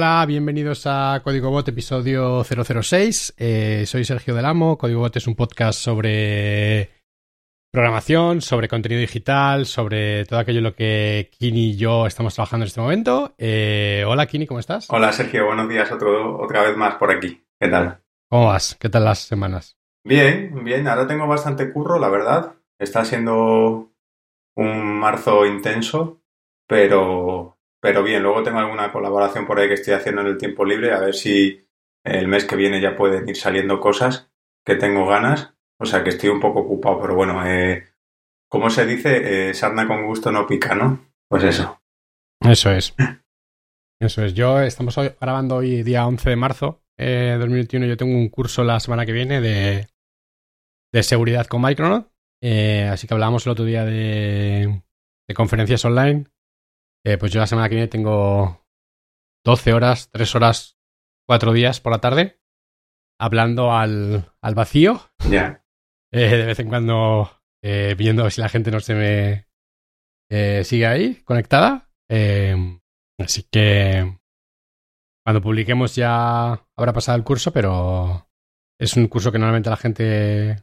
Hola, bienvenidos a Código Bot, episodio 006. Eh, soy Sergio Del Amo. Código Bot es un podcast sobre programación, sobre contenido digital, sobre todo aquello en lo que Kini y yo estamos trabajando en este momento. Eh, hola, Kini, ¿cómo estás? Hola, Sergio. Buenos días otro, otra vez más por aquí. ¿Qué tal? ¿Cómo vas? ¿Qué tal las semanas? Bien, bien. Ahora tengo bastante curro, la verdad. Está siendo un marzo intenso, pero pero bien, luego tengo alguna colaboración por ahí que estoy haciendo en el tiempo libre, a ver si el mes que viene ya pueden ir saliendo cosas que tengo ganas. O sea que estoy un poco ocupado, pero bueno, eh, ¿cómo se dice? Eh, sarna con gusto no pica, ¿no? Pues eso. Eso es. Eso es. Yo estamos grabando hoy día 11 de marzo de eh, 2021. Yo tengo un curso la semana que viene de, de seguridad con Micronaut. Eh, así que hablábamos el otro día de, de conferencias online eh, pues yo la semana que viene tengo 12 horas, 3 horas, 4 días por la tarde hablando al, al vacío. Ya. Eh, de vez en cuando eh, viendo si la gente no se me sigue ahí conectada. así que cuando publiquemos ya habrá pasado el curso, pero es un curso que normalmente la gente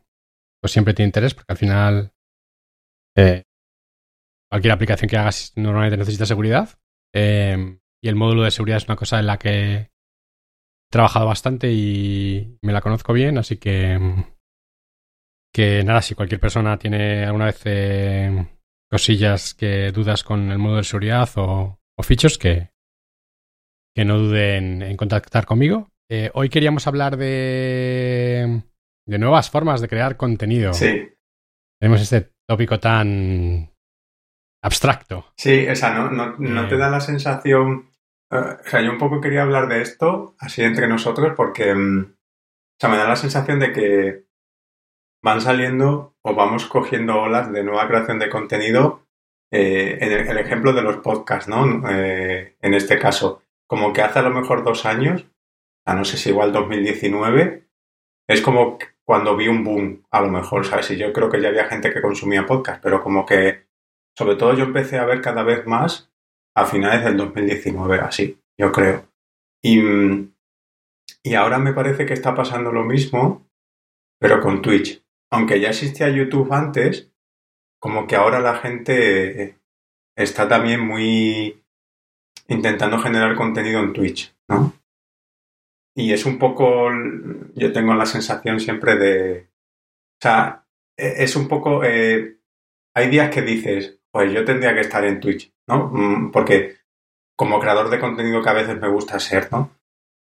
pues siempre tiene interés porque al final cualquier aplicación que hagas normalmente necesita seguridad. Em, y el módulo de seguridad es una cosa en la que he trabajado bastante y me la conozco bien, así que que nada, si cualquier persona tiene alguna vez em, cosillas que dudas con el módulo de seguridad o, o features, que, que no duden en contactar conmigo. Eh, hoy queríamos hablar de, de nuevas formas de crear contenido. Sí. Tenemos este tópico tan, abstracto. Sí, o sea, no, no, no te da la sensación. Eh, o sea, yo un poco quería hablar de esto, así entre nosotros, porque. Mm, o sea, me da la sensación de que van saliendo o vamos cogiendo olas de nueva creación de contenido. Eh, en el, ejemplo de los podcasts, ¿no? Eh, en este caso, como que hace a lo mejor dos años, a no sé si igual 2019, es como cuando vi un boom, a lo mejor, ¿sabes? Y yo creo que ya había gente que consumía podcast, pero como que sobre todo yo empecé a ver cada vez más a finales del 2019, así, yo creo. Y, y ahora me parece que está pasando lo mismo, pero con Twitch. Aunque ya existía YouTube antes, como que ahora la gente está también muy intentando generar contenido en Twitch, ¿no? Y es un poco, yo tengo la sensación siempre de, o sea, e, es un poco, eh, hay días que dices, pues yo tendría que estar en Twitch, ¿no? Mm, porque como creador de contenido que a veces me gusta ser, ¿no?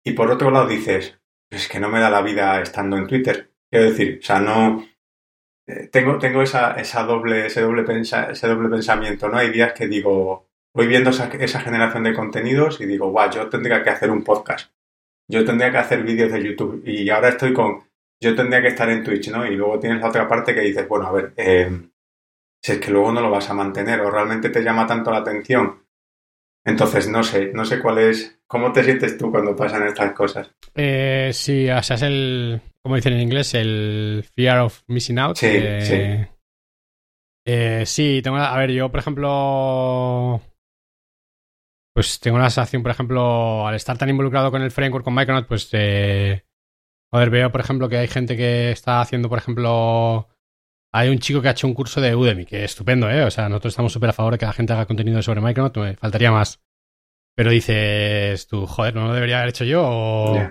Y por otro lado dices, es que no me da la vida estando en Twitter. Quiero decir, o sea, no... Eh, tengo, tengo esa, esa doble, ese, doble ese doble pensamiento, ¿no? Hay días que digo, voy viendo esa, esa generación de contenidos y digo, guau, yo tendría que hacer un podcast. Yo tendría que hacer vídeos de YouTube. Y ahora estoy con, yo tendría que estar en Twitch, ¿no? Y luego tienes la otra parte que dices, bueno, a ver, eh, si es que luego no lo vas a mantener o realmente te llama tanto la atención. Entonces, no sé, no sé cuál es, ¿cómo te sientes tú cuando pasan estas cosas? Eh, sí, o sea, es el, como dicen en inglés, el fear of missing out. Sí, sí. Eh, sí, tengo, a ver, yo, por ejemplo, pues tengo la sensación, por ejemplo, al estar tan involucrado con el framework, con Micronaut, pues, eh, joder, veo, por ejemplo, que hay gente que está haciendo, por ejemplo, hay un chico que ha hecho un curso de Udemy, que es estupendo, ¿eh? O sea, nosotros estamos súper a favor de que la gente haga contenido sobre Micronaut, me faltaría más. Pero dices tú, joder, ¿no lo debería haber hecho yo? O,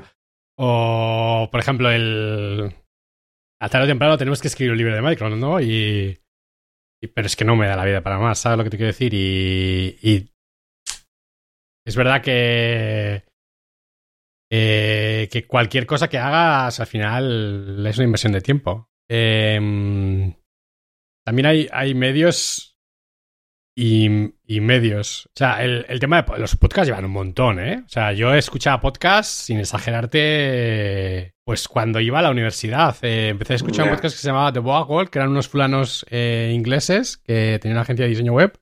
o por ejemplo, el... A tarde o temprano tenemos que escribir un libro de Micronaut, ¿no? Y, Pero es que no me da la vida para más, ¿sabes lo que te quiero decir? Y... y es verdad que... Eh, que cualquier cosa que hagas al final es una inversión de tiempo. Eh, también hay, hay medios y, y, medios. O sea, el, el, tema de los podcasts llevan un montón, ¿eh? O sea, yo he escuchado podcasts, sin exagerarte, pues cuando iba a la universidad. Eh, empecé a escuchar un podcast que se llamaba The Boa World, que eran unos fulanos eh, ingleses que tenían una agencia de diseño web.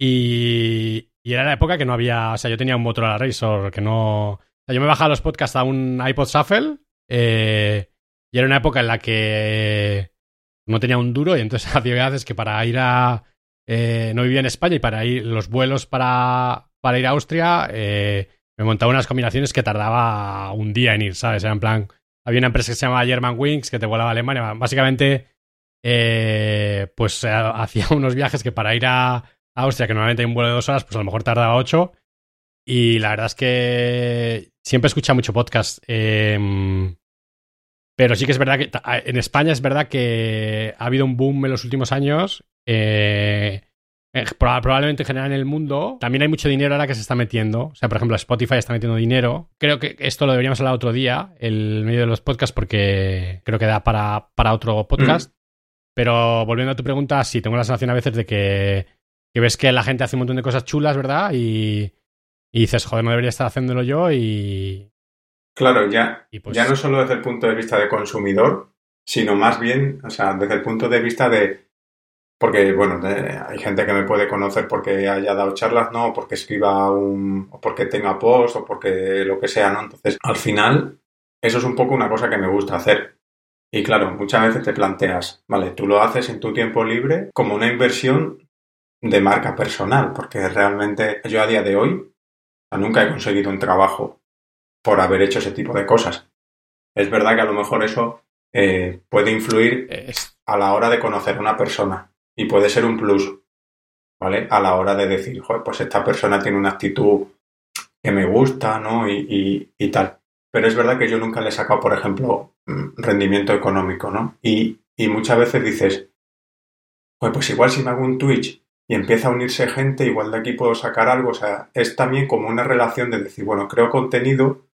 Y, y, era la época que no había. O sea, yo tenía un Motorola Razor que no. O sea, yo me bajaba los podcasts a un iPod Shuffle. Eh, y era una época en la que no tenía un duro y entonces hacía veces que para ir a... Eh, no vivía en España y para ir los vuelos para, para ir a Austria eh, me montaba unas combinaciones que tardaba un día en ir, ¿sabes? Era en plan, había una empresa que se llamaba German Wings que te volaba a Alemania. Básicamente, eh, pues eh, hacía unos viajes que para ir a Austria, que normalmente hay un vuelo de dos horas, pues a lo mejor tardaba ocho. Y la verdad es que siempre escucha mucho podcast. Em, pero sí que es verdad que en España es verdad que ha habido un boom en los últimos años. Eh, eh, probablemente en general en el mundo, también hay mucho dinero ahora que se está metiendo. O sea, por ejemplo, Spotify está metiendo dinero. Creo que esto lo deberíamos hablar otro día, el medio de los podcasts, porque creo que da para, para otro podcast. Pero volviendo a tu pregunta, sí, tengo la sensación a veces de que, que, ves que la gente hace un montón de cosas chulas, ¿verdad? Y, y dices, joder, no debería estar haciéndolo yo y... Claro, ya, pues ya no solo desde el punto de vista de consumidor, sino más bien, o sea, desde el punto de vista de porque, bueno, hay gente que me puede conocer porque haya dado charlas, ¿no? O porque escriba un. o porque tenga post, o porque lo que sea, ¿no? Entonces, al final, eso es un poco una cosa que me gusta hacer. Y claro, muchas veces te planteas, vale, tú lo haces en tu tiempo libre como una inversión de marca personal, porque realmente yo a día de hoy nunca he conseguido un trabajo por haber hecho ese tipo de cosas. Es verdad que a lo mejor eso eh, puede influir a la hora de conocer a una persona y puede ser un plus, ¿vale? A la hora de decir, joder, pues esta persona tiene una actitud que me gusta, ¿no? Y, y, tal. Pero es verdad que yo nunca le he sacado, por ejemplo, mm, rendimiento económico, ¿no? Y, y muchas veces dices, joder, pues igual si me hago un Twitch y empieza a unirse gente, igual de aquí puedo sacar algo. O sea, es también como una relación de decir, bueno, creo contenido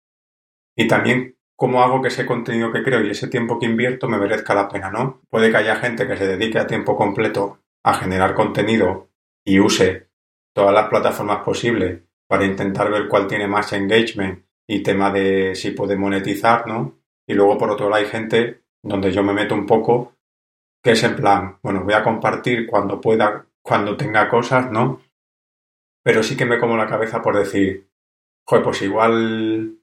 y también cómo hago que ese contenido que creo y ese tiempo que invierto me merezca la pena, ¿no? Puede que haya gente que se dedique a tiempo completo a generar contenido y use todas las plataformas posibles para intentar ver cuál tiene más engagement y tema de si puede monetizar, ¿no? Y luego por otro lado hay gente donde yo me meto un poco que es en plan, bueno, voy a compartir cuando pueda, cuando tenga cosas, ¿no? Pero sí que me como la cabeza por decir, joder, pues igual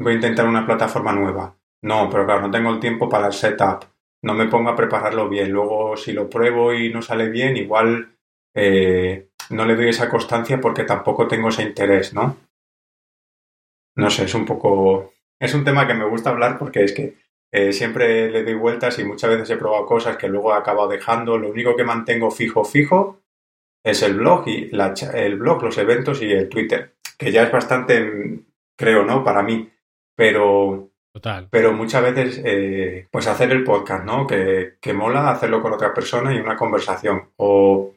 voy a intentar una plataforma nueva. No, pero claro, no tengo el tiempo para el setup. No me pongo a prepararlo bien. Luego, si lo pruebo y no sale bien, igual eh, no le doy esa constancia porque tampoco tengo ese interés, ¿no? No sé, es un poco. Es un tema que me gusta hablar porque es que eh, siempre le doy vueltas y muchas veces he probado cosas que luego he acabado dejando. Lo único que mantengo fijo, fijo es el blog y la, el blog, los eventos y el Twitter, que ya es bastante, creo, ¿no? Para mí pero, Total. pero muchas veces, eh, pues hacer el podcast, ¿no? Que, que, mola hacerlo con otra persona y una conversación. O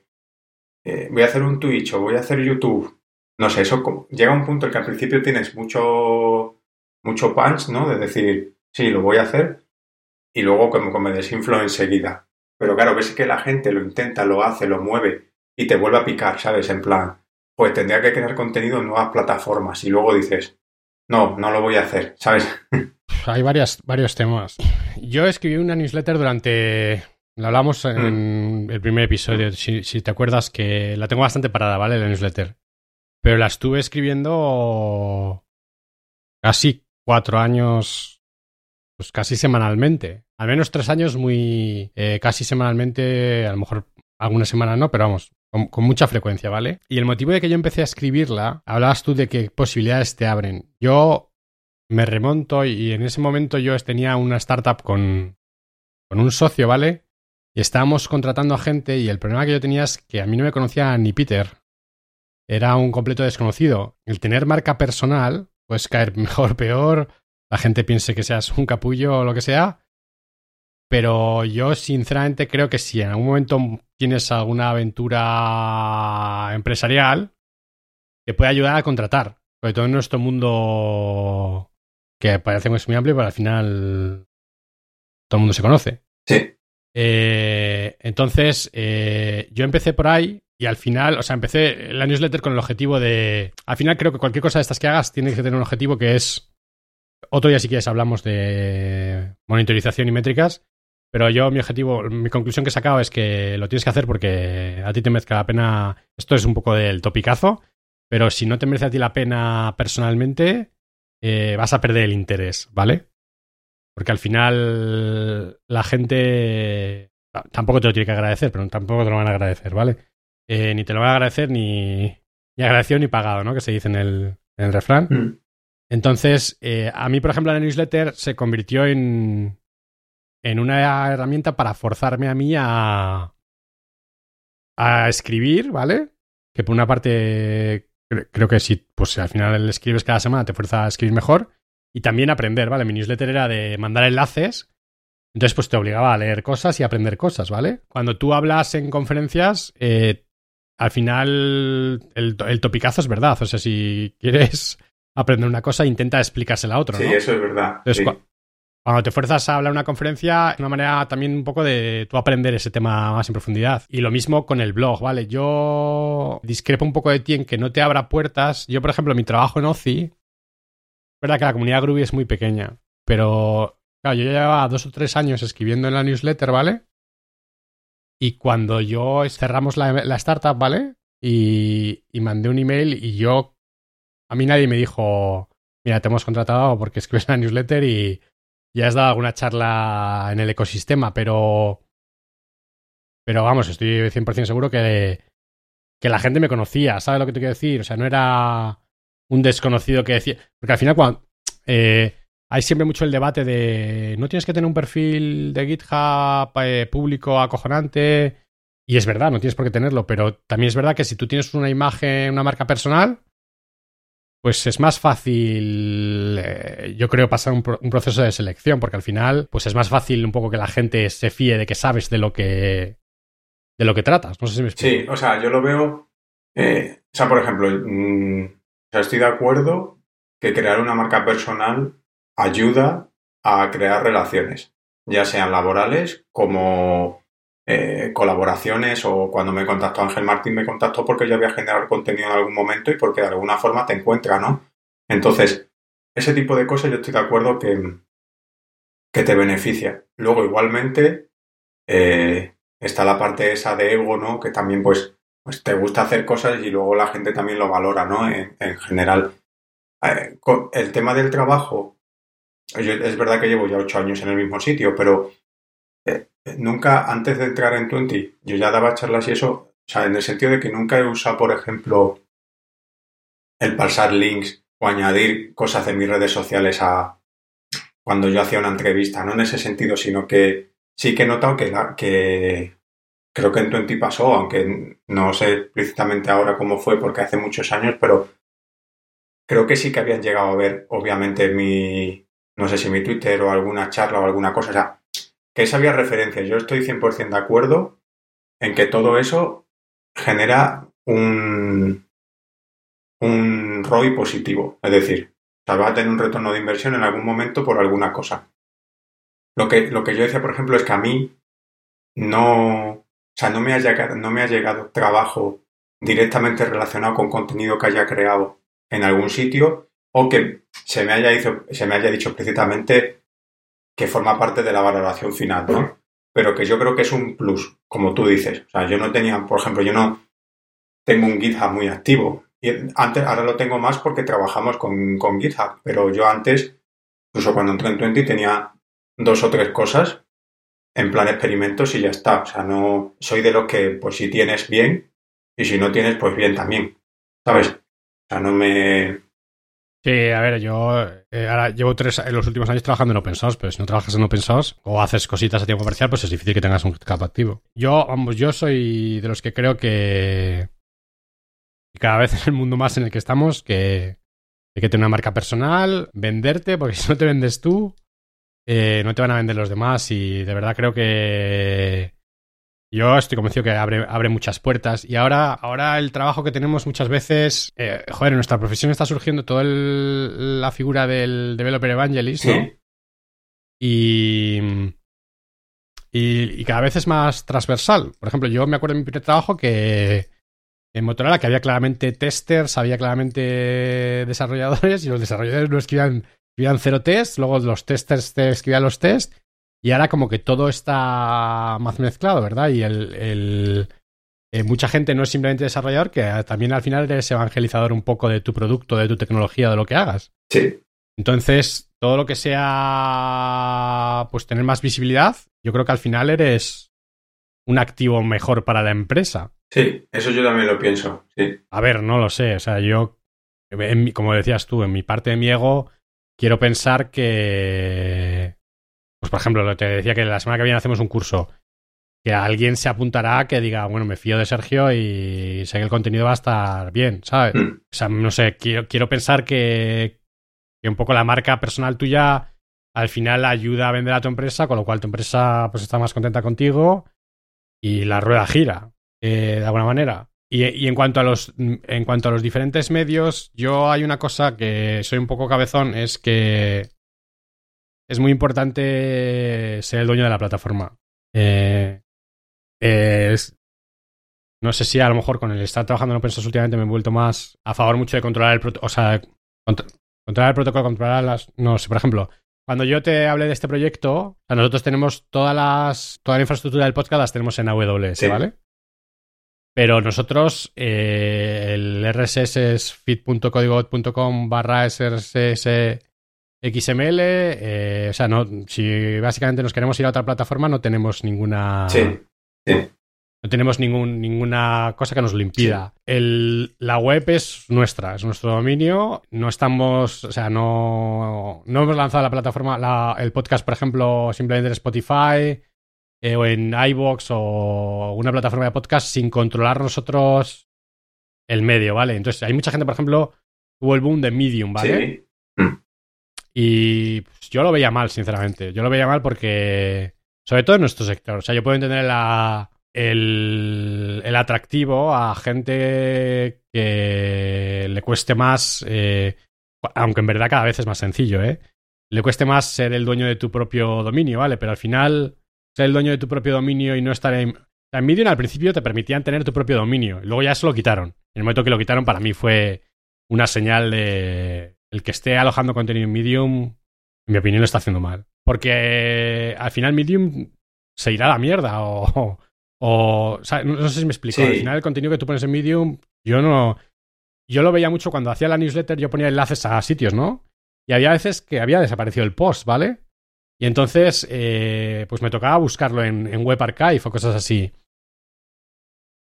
eh, voy a hacer un Twitch o voy a hacer YouTube. No sé, eso llega a un punto en que al principio tienes mucho, mucho punch, ¿no? De decir, sí, lo voy a hacer. Y luego como que me desinflo enseguida. Pero claro, ves que la gente lo intenta, lo hace, lo mueve y te vuelve a picar, ¿sabes? En plan, pues tendría que crear contenido en nuevas plataformas. Y luego dices, no, no lo voy a hacer, ¿sabes? Hay varias, varios temas. Yo escribí una newsletter durante... Lo hablamos en mm. el primer episodio, si, te acuerdas, que la tengo bastante parada, ¿vale? La newsletter. Pero la estuve escribiendo casi cuatro años, pues casi semanalmente. Al menos tres años muy... Eh, casi semanalmente, a lo mejor alguna semana no, pero vamos, con, mucha frecuencia, ¿vale? Y el motivo de que yo empecé a escribirla, hablabas tú de qué posibilidades te abren. Yo me remonto y en ese momento yo tenía una startup con, con un socio, ¿vale? Y estábamos contratando a gente y el problema que yo tenía es que a mí no me conocía ni Peter. Era un completo desconocido. El tener marca personal, puedes caer mejor, peor, la gente piense que seas un capullo o lo que sea, pero yo sinceramente creo que si en algún momento tienes alguna aventura empresarial, te puede ayudar a contratar. Sobre todo en nuestro mundo que parece muy amplio, pero al final todo el mundo se conoce. Sí. Eh, entonces, eh, yo empecé por ahí y al final, o sea, empecé la newsletter con el objetivo de. Al final, creo que cualquier cosa de estas que hagas tiene que tener un objetivo que es. Otro día, si quieres, hablamos de monitorización y métricas. Pero yo, mi objetivo, mi conclusión que he sacado es que lo tienes que hacer porque a ti te merezca la pena. Esto es un poco del topicazo, pero si no te merece a ti la pena personalmente, eh, vas a perder el interés, ¿vale? Porque al final la gente tampoco te lo tiene que agradecer, pero tampoco te lo van a agradecer, ¿vale? Eh, ni te lo van a agradecer ni, ni agradecido ni pagado, ¿no? Que se dice en el, en el refrán. Mm. Entonces, eh, a mí, por ejemplo, la newsletter se convirtió en, en una herramienta para forzarme a mí a, a escribir, ¿vale? Que por una parte creo que si pues al final escribes cada semana te fuerza a escribir mejor y también aprender, ¿vale? Mi newsletter era de mandar enlaces, entonces pues te obligaba a leer cosas y aprender cosas, ¿vale? Cuando tú hablas en conferencias, eh, al final el, el, topicazo es verdad, o sea, si quieres aprender una cosa, intenta explicársela a otro, Sí, eso es verdad. Entonces, cuando te fuerzas a hablar una conferencia, es una manera también un poco de tú aprender ese tema más en profundidad. Y lo mismo con el blog, ¿vale? Yo discrepo un poco de ti en que no te abra puertas. Yo, por ejemplo, mi trabajo en OCI, es verdad que la comunidad Groovy es muy pequeña, pero claro, yo llevaba dos o tres años escribiendo en la newsletter, ¿vale? Y cuando yo cerramos la, startup, ¿vale? Y, y mandé un email y yo, a mí nadie me dijo, mira, te hemos contratado porque escribes la newsletter y ya has dado alguna charla en el ecosistema, pero. Pero vamos, estoy 100% seguro que, que la gente me conocía, ¿sabes lo que te quiero decir? O sea, no era un desconocido que decía. Porque al final, cuando. Eh, hay siempre mucho el debate de. No tienes que tener un perfil de GitHub eh, público acojonante. Y es verdad, no tienes por qué tenerlo, pero también es verdad que si tú tienes una imagen, una marca personal, pues es más fácil, eh, yo creo, pasar un, proceso de selección, porque al final, pues es más fácil un poco que la gente se fíe de que sabes de lo que, de lo que tratas. No sé si me explico. Sí, o sea, yo lo veo, eh, o sea, por ejemplo, mm, estoy de acuerdo que crear una marca personal ayuda a crear relaciones, ya sean laborales como eh, colaboraciones o cuando me contactó Ángel Martín me contactó porque yo había generado contenido en algún momento y porque de alguna forma te encuentra, ¿no? Entonces, ese tipo de cosas yo estoy de acuerdo que, que te beneficia. Luego, igualmente, eh, está la parte esa de ego, ¿no? Que también, pues, pues te gusta hacer cosas y luego la gente también lo valora, ¿no? En, general. Eh, el tema del trabajo, es verdad que llevo ya ocho años en el mismo sitio, pero nunca, antes de entrar en Twenty, yo ya daba charlas y eso, o sea, en el sentido de que nunca he usado, por ejemplo, el pasar links o añadir cosas de mis redes sociales a cuando yo hacía una entrevista, no en ese sentido, sino que sí que he notado que, que creo que en Twenty pasó, aunque no sé explícitamente ahora cómo fue porque hace muchos años, pero creo que sí que habían llegado a ver, obviamente, mi, no sé si mi Twitter o alguna charla o alguna cosa, que esa había referencia. Yo estoy 100% de acuerdo en que todo eso genera un, un ROI positivo. Es decir, o va a tener un retorno de inversión en algún momento por alguna cosa. Lo que, lo que yo decía, por ejemplo, es que a mí no, o sea, no me, ha llegado, no me ha llegado trabajo directamente relacionado con contenido que haya creado en algún sitio o que se me haya, se me haya dicho explícitamente que forma parte de la valoración final, ¿no? Pero que yo creo que es un plus, como tú dices. O sea, yo no tenía, por ejemplo, yo no tengo un GitHub muy activo. Y antes, ahora lo tengo más porque trabajamos con, con GitHub, pero yo antes, incluso cuando entré en Twenty, tenía dos o tres cosas en plan experimentos y ya está. O sea, no soy de los que, pues si tienes bien, y si no tienes, pues bien también. ¿Sabes? O sea, no me, Sí, a ver, yo eh, ahora llevo tres en los últimos años trabajando en open source, pero si no trabajas en open source o haces cositas a tiempo comercial, pues es difícil que tengas un cap activo. Yo, vamos, yo soy de los que creo que cada vez en el mundo más en el que estamos, que hay que tener una marca personal, venderte, porque si no te vendes tú, eh, no te van a vender los demás y de verdad creo que yo estoy convencido que abre, abre muchas puertas y ahora, ahora el trabajo que tenemos muchas veces, eh, joder, en nuestra profesión está surgiendo toda la figura del developer evangelist, ¿no? Y, y, cada vez es más transversal. Por ejemplo, yo me acuerdo de mi primer trabajo que en Motorola que había claramente testers, había claramente desarrolladores y los desarrolladores no escribían, escribían cero test, luego los testers te escribían los tests y ahora como que todo está más mezclado, ¿verdad? Y el, eh, mucha gente no es simplemente desarrollador, que también al final eres evangelizador un poco de tu producto, de tu tecnología, de lo que hagas. Sí. Entonces, todo lo que sea, pues tener más visibilidad, yo creo que al final eres un activo mejor para la empresa. Sí, eso yo también lo pienso, sí. A ver, no lo sé, o sea, yo como decías tú, en mi parte de mi ego, quiero pensar que, pues por ejemplo, lo te decía que la semana que viene hacemos un curso, que alguien se apuntará que diga, bueno, me fío de Sergio y sé que el contenido va a estar bien, ¿sabes? Mm. O sea, no sé, quiero, quiero pensar que, que un poco la marca personal tuya al final ayuda a vender a tu empresa, con lo cual tu empresa pues está más contenta contigo y la rueda gira, eh, de alguna manera. Y, en, cuanto a los, en cuanto a los diferentes medios, yo hay una cosa que soy un poco cabezón, es que es muy importante ser el dueño de la plataforma. Eh, no sé si a lo mejor con el estar trabajando en open últimamente me he vuelto más a favor mucho de controlar el o sea, controlar el protocolo, controlar las, no sé, por ejemplo, cuando yo te hablé de este proyecto, nosotros tenemos todas las, toda la infraestructura del podcast las tenemos en AWS, ¿vale? Pero nosotros, eh, el RSS es fit.codigo.com barra SRSS XML. Eh, o sea, no, si básicamente nos queremos ir a otra plataforma, no tenemos ninguna. Sí, sí. No tenemos ningún, ninguna cosa que nos lo impida. El, la web es nuestra, es nuestro dominio. No estamos, o sea, no, no hemos lanzado la plataforma, el podcast, por ejemplo, simplemente en Spotify eh, o en iBox o una plataforma de podcast sin controlar nosotros el medio, ¿vale? Entonces, hay mucha gente, por ejemplo, tuvo el boom de Medium, ¿vale? Sí. Y pues, yo lo veía mal, sinceramente. Yo lo veía mal porque, sobre todo en nuestro sector, o sea, yo puedo entender la el, el, atractivo a gente que le cueste más, eh, aunque en verdad cada vez es más sencillo, ¿eh? Le cueste más ser el dueño de tu propio dominio, ¿vale? Pero al final, ser el dueño de tu propio dominio y no estar en... En Medium al principio te permitían tener tu propio dominio, luego ya se lo quitaron. En el momento que lo quitaron, para mí fue una señal de... El que esté alojando contenido en Medium, en mi opinión, lo está haciendo mal. Porque al final Medium se irá a la mierda o, o, no, sé si me explico. Al final, el contenido que tú pones en Medium, yo no. Yo lo veía mucho cuando hacía la newsletter, yo ponía enlaces a sitios, ¿no? Y había veces que había desaparecido el post, ¿vale? Y entonces, eh, pues me tocaba buscarlo en, en, Web Archive o cosas así.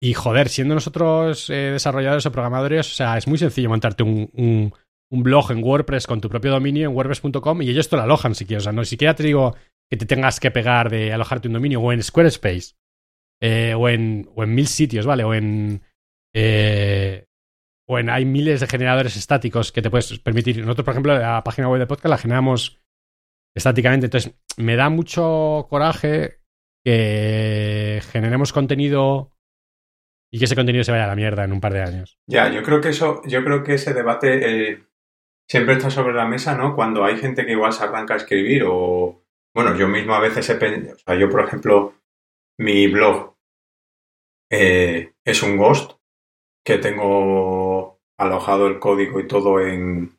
Y joder, siendo nosotros eh, desarrolladores o programadores, o sea, es muy sencillo montarte un, un, un, blog en WordPress con tu propio dominio en WordPress.com y ellos te lo alojan si quieres. O sea, no siquiera te digo que te tengas que pegar de alojarte un dominio o en Squarespace. Eh, o, en, o en mil sitios, ¿vale? O en, eh, o en. Hay miles de generadores estáticos que te puedes permitir. Nosotros, por ejemplo, la página web de podcast la generamos estáticamente. Entonces, me da mucho coraje que generemos contenido y que ese contenido se vaya a la mierda en un par de años. Ya, yo creo que eso, yo creo que ese debate eh, siempre está sobre la mesa, ¿no? Cuando hay gente que igual se arranca a escribir o, bueno, yo mismo a veces he pensado, o sea, yo por ejemplo, mi blog eh, es un Ghost que tengo alojado el código y todo en,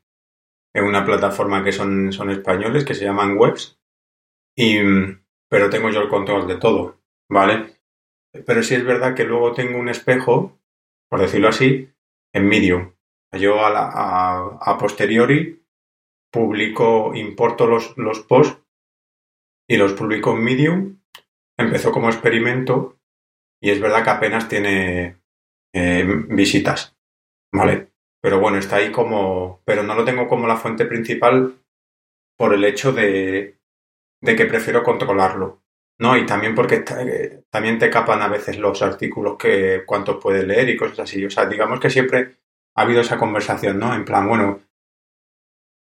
en una plataforma que son, son españoles que se llaman Webs. Y, pero tengo yo el control de todo, ¿vale? Pero sí es verdad que luego tengo un espejo, por decirlo así, en Medium. Yo a, a, a posteriori publico, importo los, los posts y los publico en Medium empezó como experimento y es verdad que apenas tiene eh, visitas, ¿vale? Pero bueno, está ahí como... Pero no lo tengo como la fuente principal por el hecho de, de que prefiero controlarlo, ¿no? Y también porque eh, también te capan a veces los artículos que cuántos puedes leer y cosas así. O sea, digamos que siempre ha habido esa conversación, ¿no? En plan, bueno,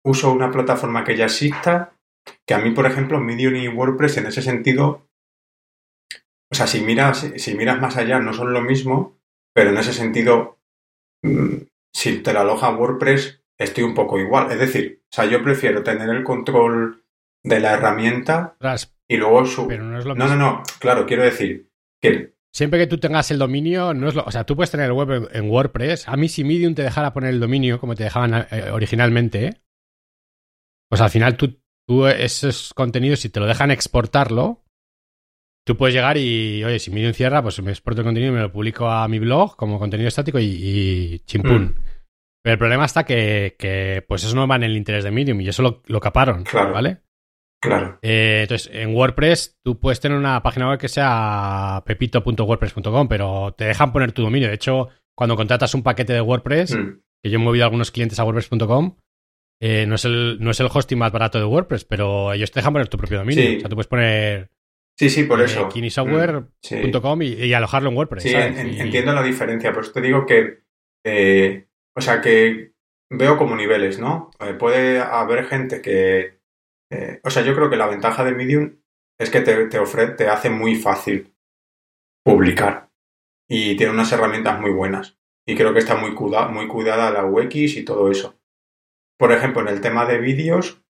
uso una plataforma que ya exista, que a mí, por ejemplo, Medium y WordPress en ese sentido o sea, si miras, si miras más allá, no son lo mismo, pero en ese sentido, mm, si te la aloja WordPress, estoy un poco igual. Es decir, o sea, yo prefiero tener el control de la herramienta y luego su... Pero no, es lo no, no, no, claro, quiero decir que... Siempre que tú tengas el dominio, no es lo... O sea, tú puedes tener el web en WordPress. A mí si Medium te dejara poner el dominio como te dejaban eh, originalmente, pues al final tú, tú esos contenidos, si te lo dejan exportarlo, tú puedes llegar y, oye, si Medium cierra, pues me exporto el contenido y me lo publico a mi blog como contenido estático y, y chimpún. Mm. Pero el problema está que, que, pues eso no va en el interés de Medium y eso lo, lo caparon, claro. ¿vale? Claro. Eh, entonces, en WordPress tú puedes tener una página web que sea pepito.wordpress.com, pero te dejan poner tu dominio. De hecho, cuando contratas un paquete de WordPress, mm. que yo he movido algunos clientes a WordPress.com, eh, no, es el, no es el hosting más barato de WordPress, pero ellos te dejan poner tu propio dominio. O sea, tú puedes poner Sí, sí, por eso. kinisoftware.com y, alojarlo en WordPress. Sí, entiendo la diferencia, por eso te digo que, eh, o sea, que veo como niveles, ¿no? Eh, puede haber gente que, eh, o sea, yo creo que la ventaja de Medium es que te, te, ofrece, te hace muy fácil publicar y tiene unas herramientas muy buenas. Y creo que está muy, muy cuidada la UX y todo eso. Por ejemplo, en el tema de vídeos,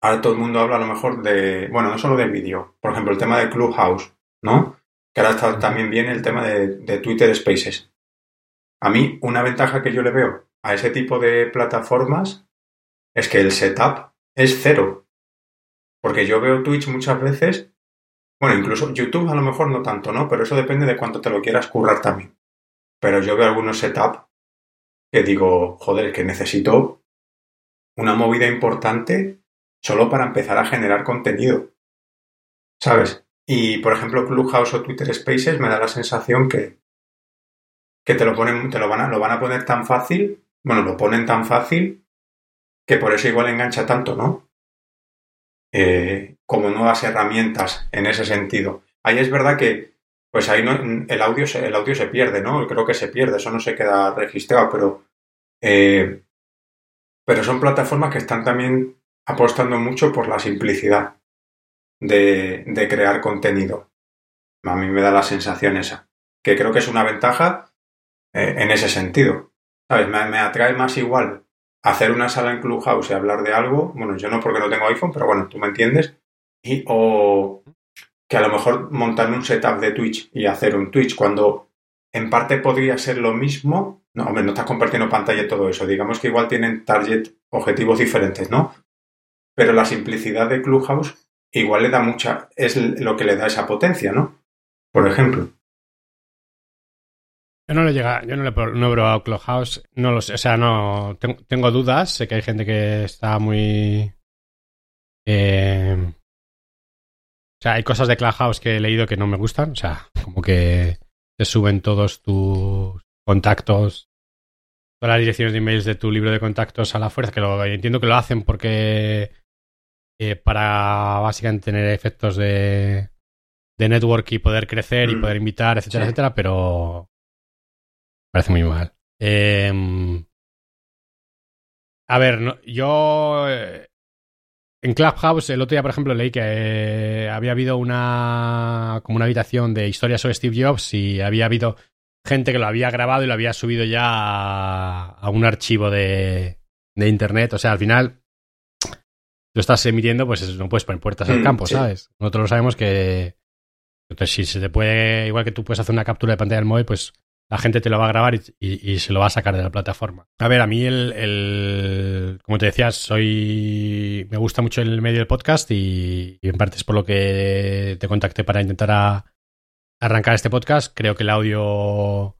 ahora todo el mundo habla a lo mejor de, bueno, no solo de vídeo, por ejemplo, el tema de Clubhouse, ¿no? Que ahora está, también viene el tema de, Twitter Spaces. A mí, una ventaja que yo le veo a ese tipo de plataformas es que el setup es cero. Porque yo veo Twitch muchas veces, bueno, incluso YouTube a lo mejor no tanto, ¿no? Pero eso depende de cuánto te lo quieras currar también. Pero yo veo algunos setups que digo, joder, que necesito una movida importante solo para empezar a generar contenido. ¿Sabes? Y por ejemplo, Clubhouse o Twitter Spaces me da la sensación que, que te lo ponen, te lo van a, lo van a poner tan fácil, bueno, lo ponen tan fácil que por eso igual engancha tanto, ¿no? Eh, como nuevas herramientas en ese sentido. Ahí es verdad que, pues ahí no, el, audio el audio se pierde, ¿no? Creo que se pierde, eso no se queda registrado, pero, eh, pero son plataformas que están también apostando mucho por la simplicidad de, de, crear contenido. A mí me da la sensación esa, que creo que es una ventaja eh, en ese sentido. ¿Sabes? Me, atrae más igual hacer una sala en Clubhouse y hablar de algo, bueno, yo no porque no tengo iPhone, pero bueno, tú me entiendes, y, o que a lo mejor montar un setup de Twitch y hacer un Twitch cuando en parte podría ser lo mismo, no, hombre, no estás compartiendo pantalla y todo eso, digamos que igual tienen target objetivos diferentes, ¿no? pero la simplicidad de Clubhouse igual le da mucha, es lo que le da esa potencia, ¿no? Por ejemplo. Yo no le llega, yo no le no he probado Clubhouse, no lo sé, o sea, no tengo, dudas, sé que hay gente que está muy eh, o sea, hay cosas de Clubhouse que he leído que no me gustan, o sea, como que te suben todos tus contactos, todas las direcciones de emails de tu libro de contactos a la fuerza, que lo entiendo que lo hacen porque eh, para básicamente tener efectos de, de network y poder crecer y mm. poder invitar, etcétera, etcétera, pero parece muy mal. Em, a ver, yo eh, en Clubhouse el otro día, por ejemplo, leí que eh, había habido una como una habitación de historias sobre Steve Jobs y había habido gente que lo había grabado y lo había subido ya a, un archivo de, de internet. O sea, al final lo estás emitiendo, pues no puedes poner puertas al mm, campo, ¿sabes? Nosotros lo sabemos que. Entonces, si se te puede, igual que tú puedes hacer una captura de pantalla del móvil, pues la gente te lo va a grabar y, se lo va a sacar de la plataforma. A ver, a mí el, el, como te decía, soy, me gusta mucho el medio del podcast y, en parte es por lo que te contacté para intentar arrancar este podcast. Creo que el audio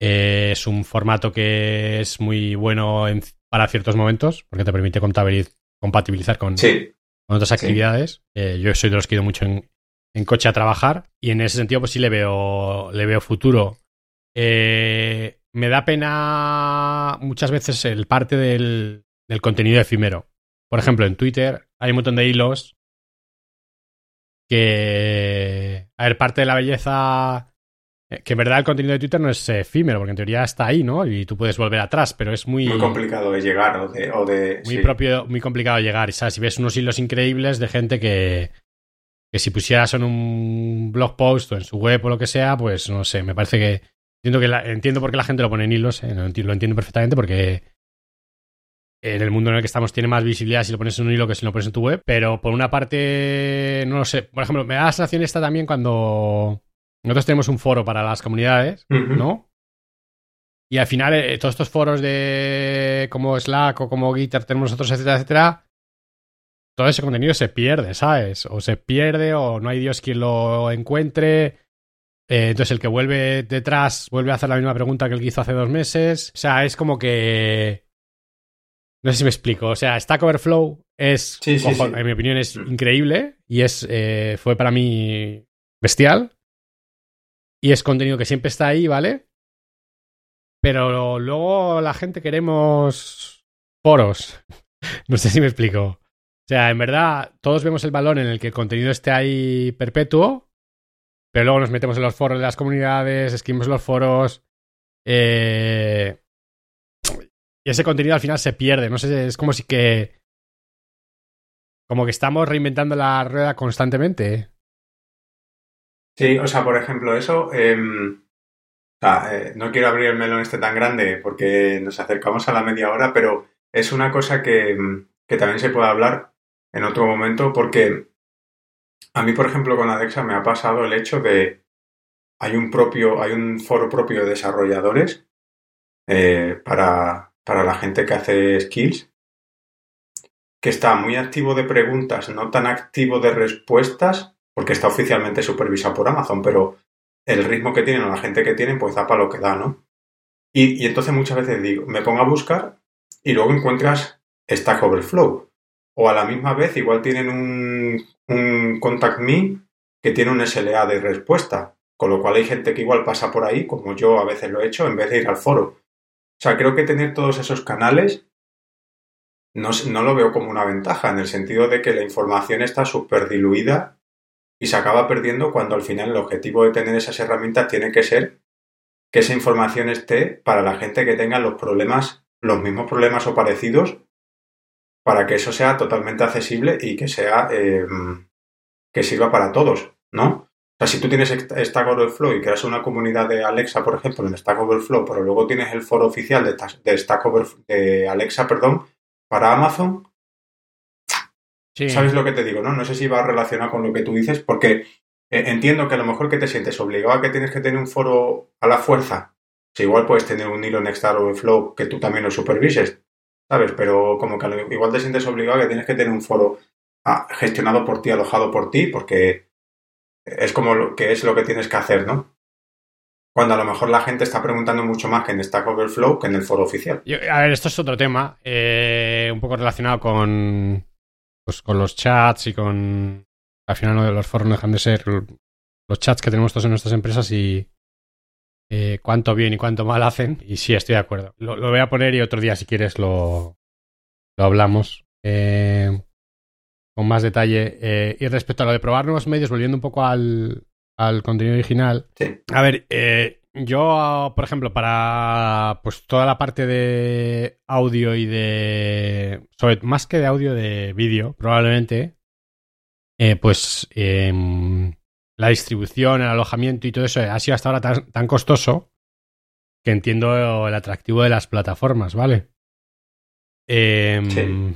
es un formato que es muy bueno para ciertos momentos porque te permite compatibilizar con, otras actividades. Eh, yo soy de los que he ido mucho en, coche a trabajar y en ese sentido pues sí le veo, le veo futuro. Eh, me da pena muchas veces el parte del, del contenido efímero. Por ejemplo, en Twitter hay un montón de hilos que... A ver, parte de la belleza eh, que en verdad el contenido de Twitter no es efímero, porque en teoría está ahí, ¿no? Y tú puedes volver atrás, pero es muy... Muy complicado de llegar o de... O de muy propio, muy complicado de llegar. ¿sabes? Si ves unos hilos increíbles de gente que, que si pusieras en un blog post o en su web o lo que sea, pues no sé, me parece que... Entiendo, que entiendo por qué la gente lo pone en hilos, ¿eh? lo, entiendo, perfectamente porque en el mundo en el que estamos tiene más visibilidad si lo pones en un hilo que si lo pones en tu web, pero por una parte, no lo sé, por ejemplo, me da la sensación esta también cuando nosotros tenemos un foro para las comunidades, ¿no? Y al final, eh, todos estos foros de como Slack o como Gitter tenemos nosotros, etcétera, etcétera, todo ese contenido se pierde, ¿sabes? O se pierde o no hay Dios quien lo encuentre. Eh, entonces el que vuelve detrás vuelve a hacer la misma pregunta que el que hizo hace dos meses. O sea, es como que... No sé si me explico. O sea, Stack Overflow es, en mi opinión, es increíble y es eh, fue para mí bestial y es contenido que siempre está ahí, ¿vale? pero luego la gente queremos foros. no sé si me explico. O sea, en verdad, todos vemos el valor en el que el contenido esté ahí perpetuo, pero luego nos metemos en los foros de las comunidades, escribimos los foros. Eh, y ese contenido al final se pierde. No sé, es como si que. Como que estamos reinventando la rueda constantemente. Sí, o sea, por ejemplo, eso. Em, o sea, eh, no quiero abrir el melón este tan grande porque nos acercamos a la media hora, pero es una cosa que, que también se puede hablar en otro momento porque a mí, por ejemplo, con Alexa me ha pasado el hecho de hay un propio, hay un foro propio de desarrolladores eh, para, para la gente que hace skills que está muy activo de preguntas, no tan activo de respuestas, porque está oficialmente supervisado por Amazon, pero el ritmo que tienen o la gente que tienen, pues da para lo que da, ¿no? Y, y entonces muchas veces digo, me pongo a buscar y luego encuentras Stack Overflow. O a la misma vez igual tienen un, un Contact Me que tiene un SLA de respuesta. Con lo cual hay gente que igual pasa por ahí, como yo a veces lo he hecho, en vez de ir al foro. O sea, creo que tener todos esos canales no, no lo veo como una ventaja, en el sentido de que la información está súper diluida y se acaba perdiendo cuando al final el objetivo de tener esas herramientas tiene que ser que esa información esté para la gente que tenga los problemas, los mismos problemas o parecidos, para que eso sea totalmente accesible y que sea eh, que sirva para todos, ¿no? O sea, si tú tienes Stack Overflow y creas una comunidad de Alexa, por ejemplo, en Stack Overflow, pero luego tienes el foro oficial de, de Stack Overflow, de Alexa, perdón, para Amazon, ¿sabes lo que te digo? No, no sé si va relacionado con lo que tú dices, porque eh, entiendo que a lo mejor que te sientes obligado a que tienes que tener un foro a la fuerza. O igual puedes tener un hilo en Stack Overflow que tú también lo supervises, ¿sabes? Pero como que igual te sientes obligado que tienes que tener un foro ah, gestionado por ti, alojado por ti, porque es como lo que es lo que tienes que hacer, ¿no? Cuando a lo mejor la gente está preguntando mucho más que en Stack Overflow que en el foro oficial. a ver, esto es otro tema, eh, un poco relacionado con, pues, con los chats y con... Al final los foros no dejan de ser los chats que tenemos todos en nuestras empresas y eh, cuánto bien y cuánto mal hacen. Y sí, estoy de acuerdo. Lo, voy a poner y otro día, si quieres, lo, lo hablamos. Eh, con más detalle. y respecto a lo de probar nuevos medios, volviendo un poco al, al contenido original. A ver, eh, yo, por ejemplo, para pues toda la parte de audio y de. Sobre, más que de audio, de vídeo, probablemente. Eh, pues em, la distribución, el alojamiento y todo eso ha sido hasta ahora tan, costoso que entiendo el atractivo de las plataformas, ¿vale? Em,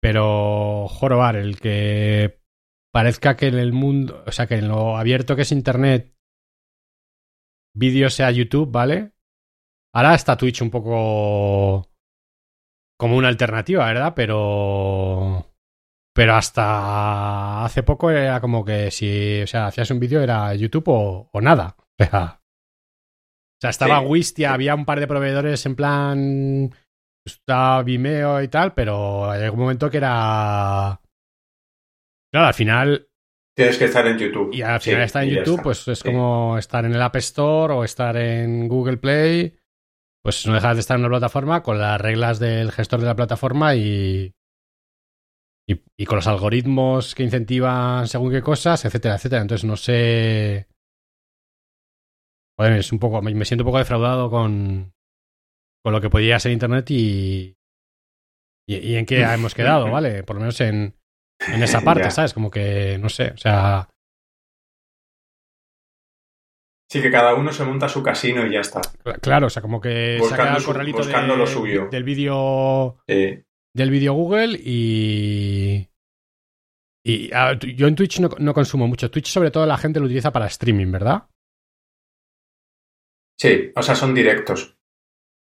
pero jorobar, el que parezca que en el mundo, o sea, que en lo abierto que es Internet, vídeo sea YouTube, ¿vale? Ahora está Twitch un poco como una alternativa, ¿verdad? Pero... Pero hasta hace poco era como que si, o sea, hacías un vídeo era YouTube o, nada. O sea, o sea estaba Wistia, había un par de proveedores en plan... Estaba Vimeo y tal, pero hay algún momento que era Claro, al final. Tienes que estar en YouTube. Y al final estar en YouTube, pues es como estar en el App Store o estar en Google Play. Pues no dejas de estar en una plataforma con las reglas del gestor de la plataforma y, y, con los algoritmos que incentivan según qué cosas, etcétera, etcétera. Entonces no sé. Joder, es un poco, me siento un poco defraudado con, con lo que podría ser Internet y, y, y en qué hemos quedado, ¿vale? Por lo menos en, en esa parte, ¿sabes? Como que, no sé, o sea... Sí, que cada uno se monta su casino y ya está. Claro, o sea, como que buscando el corralito buscando lo suyo. del vídeo del vídeo Google y y yo en Twitch no, no, consumo mucho. Twitch sobre todo la gente lo utiliza para streaming, ¿verdad? Sí, o sea, son directos.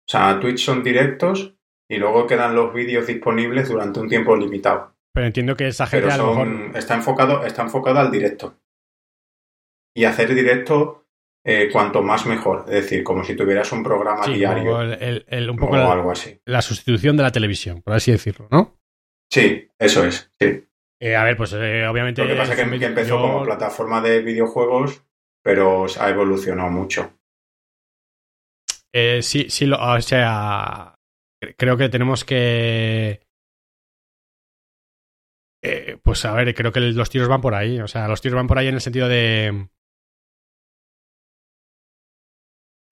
O sea, Twitch son directos y luego quedan los vídeos disponibles durante un tiempo limitado. Pero entiendo que esa gente a lo mejor... está enfocado, está enfocado al directo. Y hacer directo eh, cuanto más mejor. Es decir, como si tuvieras un programa diario. un poco o algo así. La sustitución de la televisión, por así decirlo, ¿no? Sí, eso es. Sí. Eh, a ver, pues eh, obviamente. Lo que pasa es que, empezó como plataforma de videojuegos, pero ha evolucionado mucho. Sí, sí, lo, o sea, creo que tenemos que... Pues a ver, creo que los tiros van por ahí. O sea, los tiros van por ahí en el sentido de...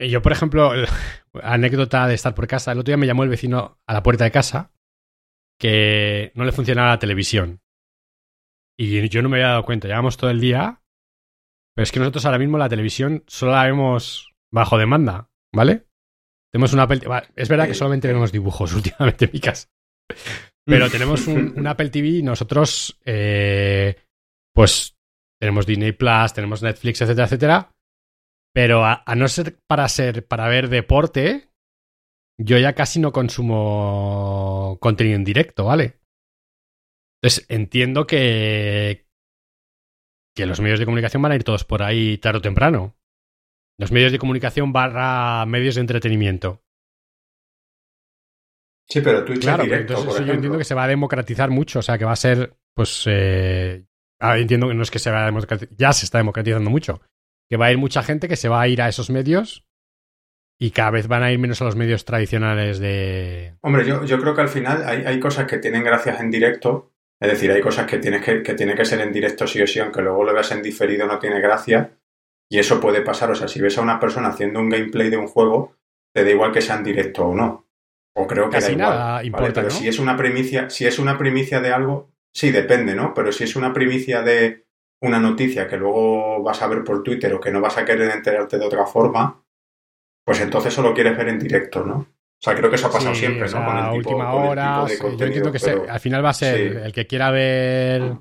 Yo, por ejemplo, anécdota de estar por casa, el otro día me llamó el vecino a la puerta de casa que no le funcionaba la televisión. Y yo no me había dado cuenta, llevamos todo el día, pero es que nosotros ahora mismo la televisión solo la vemos bajo demanda, ¿vale? Tenemos una Apple Es verdad que solamente vemos dibujos últimamente en mi casa. Pero tenemos un, Apple TV y nosotros, eh, pues, tenemos Disney Plus, tenemos Netflix, etcétera, etcétera. Pero a, no ser para ser, para ver deporte, yo ya casi no consumo contenido en directo, ¿vale? Entonces entiendo que, que los medios de comunicación van a ir todos por ahí tarde o temprano. Los medios de comunicación barra medios de entretenimiento. Sí, pero Twitch claro, directo, entonces yo entiendo que se va a democratizar mucho, o sea, que va a ser, pues, eh, ah, entiendo que no es que se va a democratizar, ya se está democratizando mucho, que va a ir mucha gente que se va a ir a esos medios y cada vez van a ir menos a los medios tradicionales de... Hombre, yo, yo creo que al final hay, hay, cosas que tienen gracias en directo, es decir, hay cosas que tienes que, que tiene que ser en directo sí o sí, aunque luego lo veas en diferido no tiene gracia, y eso puede pasar, o sea, si ves a una persona haciendo un gameplay de un juego, te da igual que sea en directo o no. O creo que Casi da nada importa, Pero si es una primicia, si es una primicia de algo, sí, depende, ¿no? Pero si es una primicia de una noticia que luego vas a ver por Twitter o que no vas a querer enterarte de otra forma, pues entonces solo quieres ver en directo, ¿no? O sea, creo que eso ha pasado siempre, ¿no? Con el tipo, última hora, yo entiendo que al final va a ser el que quiera ver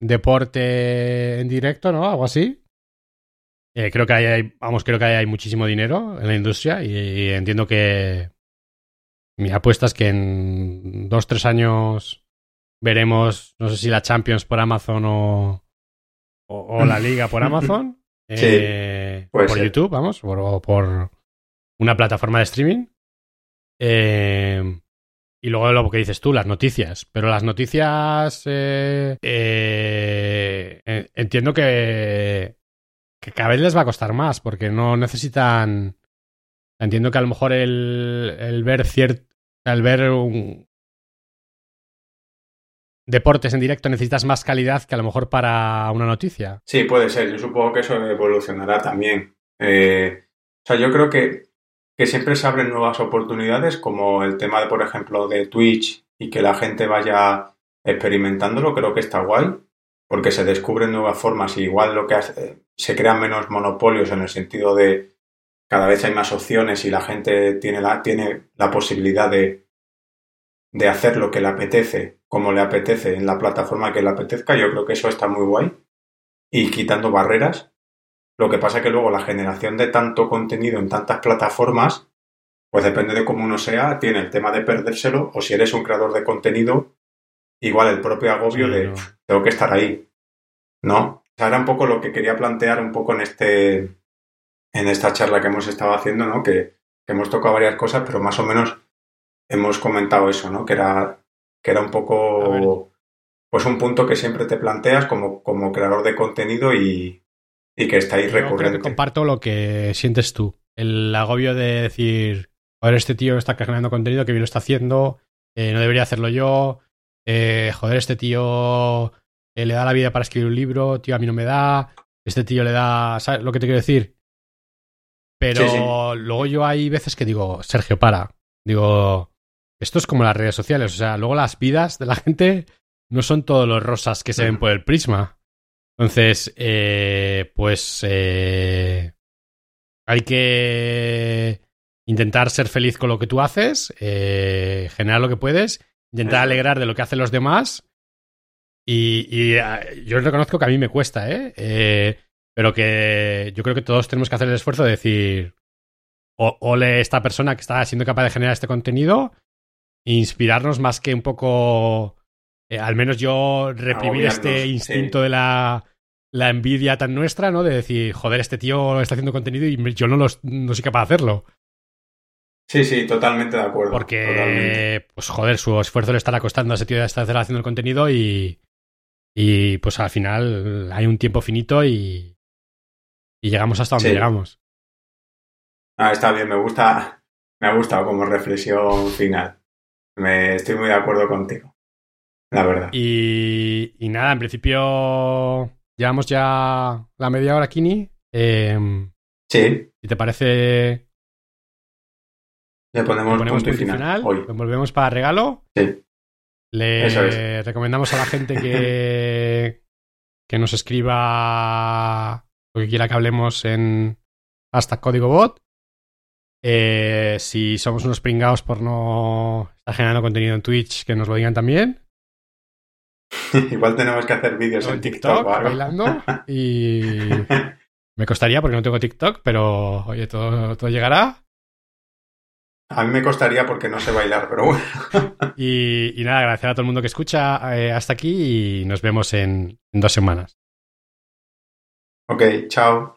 deporte en directo, ¿no? Algo así. Eh, creo que hay, vamos, creo que hay, muchísimo dinero en la industria y, entiendo que mi apuesta es que en dos, tres años veremos, no sé si la Champions por Amazon o, o, la Liga por Amazon, eh, por YouTube, vamos, o por una plataforma de streaming. Eh, y luego lo que dices tú, las noticias. Pero las noticias entiendo que, que cada vez les va a costar más porque no necesitan. Entiendo que a lo mejor el, el ver cierto. El ver un, deportes en directo necesitas más calidad que a lo mejor para una noticia. Sí, puede ser. Yo supongo que eso evolucionará también. Eh, o sea, yo creo que, que siempre se abren nuevas oportunidades, como el tema, de, por ejemplo, de Twitch y que la gente vaya experimentándolo, creo que está guay, porque se descubren nuevas formas y igual lo que hace, se crean menos monopolios en el sentido de cada vez hay más opciones y la gente tiene la, tiene la posibilidad de, de hacer lo que le apetece, como le apetece en la plataforma que le apetezca. Yo creo que eso está muy guay. Y quitando barreras. Lo que pasa es que luego la generación de tanto contenido en tantas plataformas, pues depende de cómo uno sea, tiene el tema de perdérselo o si eres un creador de contenido, igual el propio agobio de tengo que estar ahí. ¿No? era un poco lo que quería plantear un poco en este en esta charla que hemos estado haciendo, ¿no? Que, hemos tocado varias cosas, pero más o menos hemos comentado eso, ¿no? Que era, que era un poco pues un punto que siempre te planteas como, como creador de contenido y, y que está ahí Yo recurrente. comparto lo que sientes tú. El agobio de decir, joder, este tío está creando contenido, que bien lo está haciendo, eh, no debería hacerlo yo, eh, joder, este tío eh, le da la vida para escribir un libro, tío, a mí no me da, este tío le da, ¿sabes lo que te quiero decir? Pero luego yo hay veces que digo, Sergio, para. Digo, esto es como las redes sociales, o sea, luego las vidas de la gente no son todos los rosas que se ven por el prisma. Entonces, eh, pues eh, hay que intentar ser feliz con lo que tú haces, eh, generar lo que puedes, intentar alegrar de lo que hacen los demás y, ah, yo reconozco que a mí me cuesta, ¿eh? ¿eh? Pero que yo creo que todos tenemos que hacer el esfuerzo de decir, o, ole esta persona que está siendo capaz de generar este contenido, inspirarnos más que un poco, eh, al menos yo reprimir este instinto de la, la envidia tan nuestra, ¿no? De decir, joder, este tío está haciendo contenido y yo no, lo, no soy capaz de hacerlo. Sí, sí, totalmente de acuerdo. Porque, pues joder, su esfuerzo le estará costando a ese tío de estar haciendo el contenido y, y pues al final hay un tiempo finito y, y llegamos hasta donde llegamos. Ah, está bien, me gusta, me ha gustado como reflexión final. Me estoy muy de acuerdo contigo, la verdad. Y, y nada, en principio llevamos ya la media hora, Kini. Eh, sí. Si te parece, le ponemos, le ponemos punto final. final. Lo volvemos para regalo. Sí. Le es. recomendamos a la gente que, que nos escriba lo que quiera que hablemos en hashtag código bot. Eh, si somos unos pringados por no estar generando contenido en Twitch, que nos lo digan también. Igual tenemos que hacer vídeos en TikTok, TikTok, bailando. Y me costaría porque no tengo TikTok, pero oye, todo, todo llegará. A mí me costaría porque no sé bailar, pero bueno. Y, y nada, agradecer a todo el mundo que escucha eh, hasta aquí y nos vemos en- en dos semanas. Ok, chao.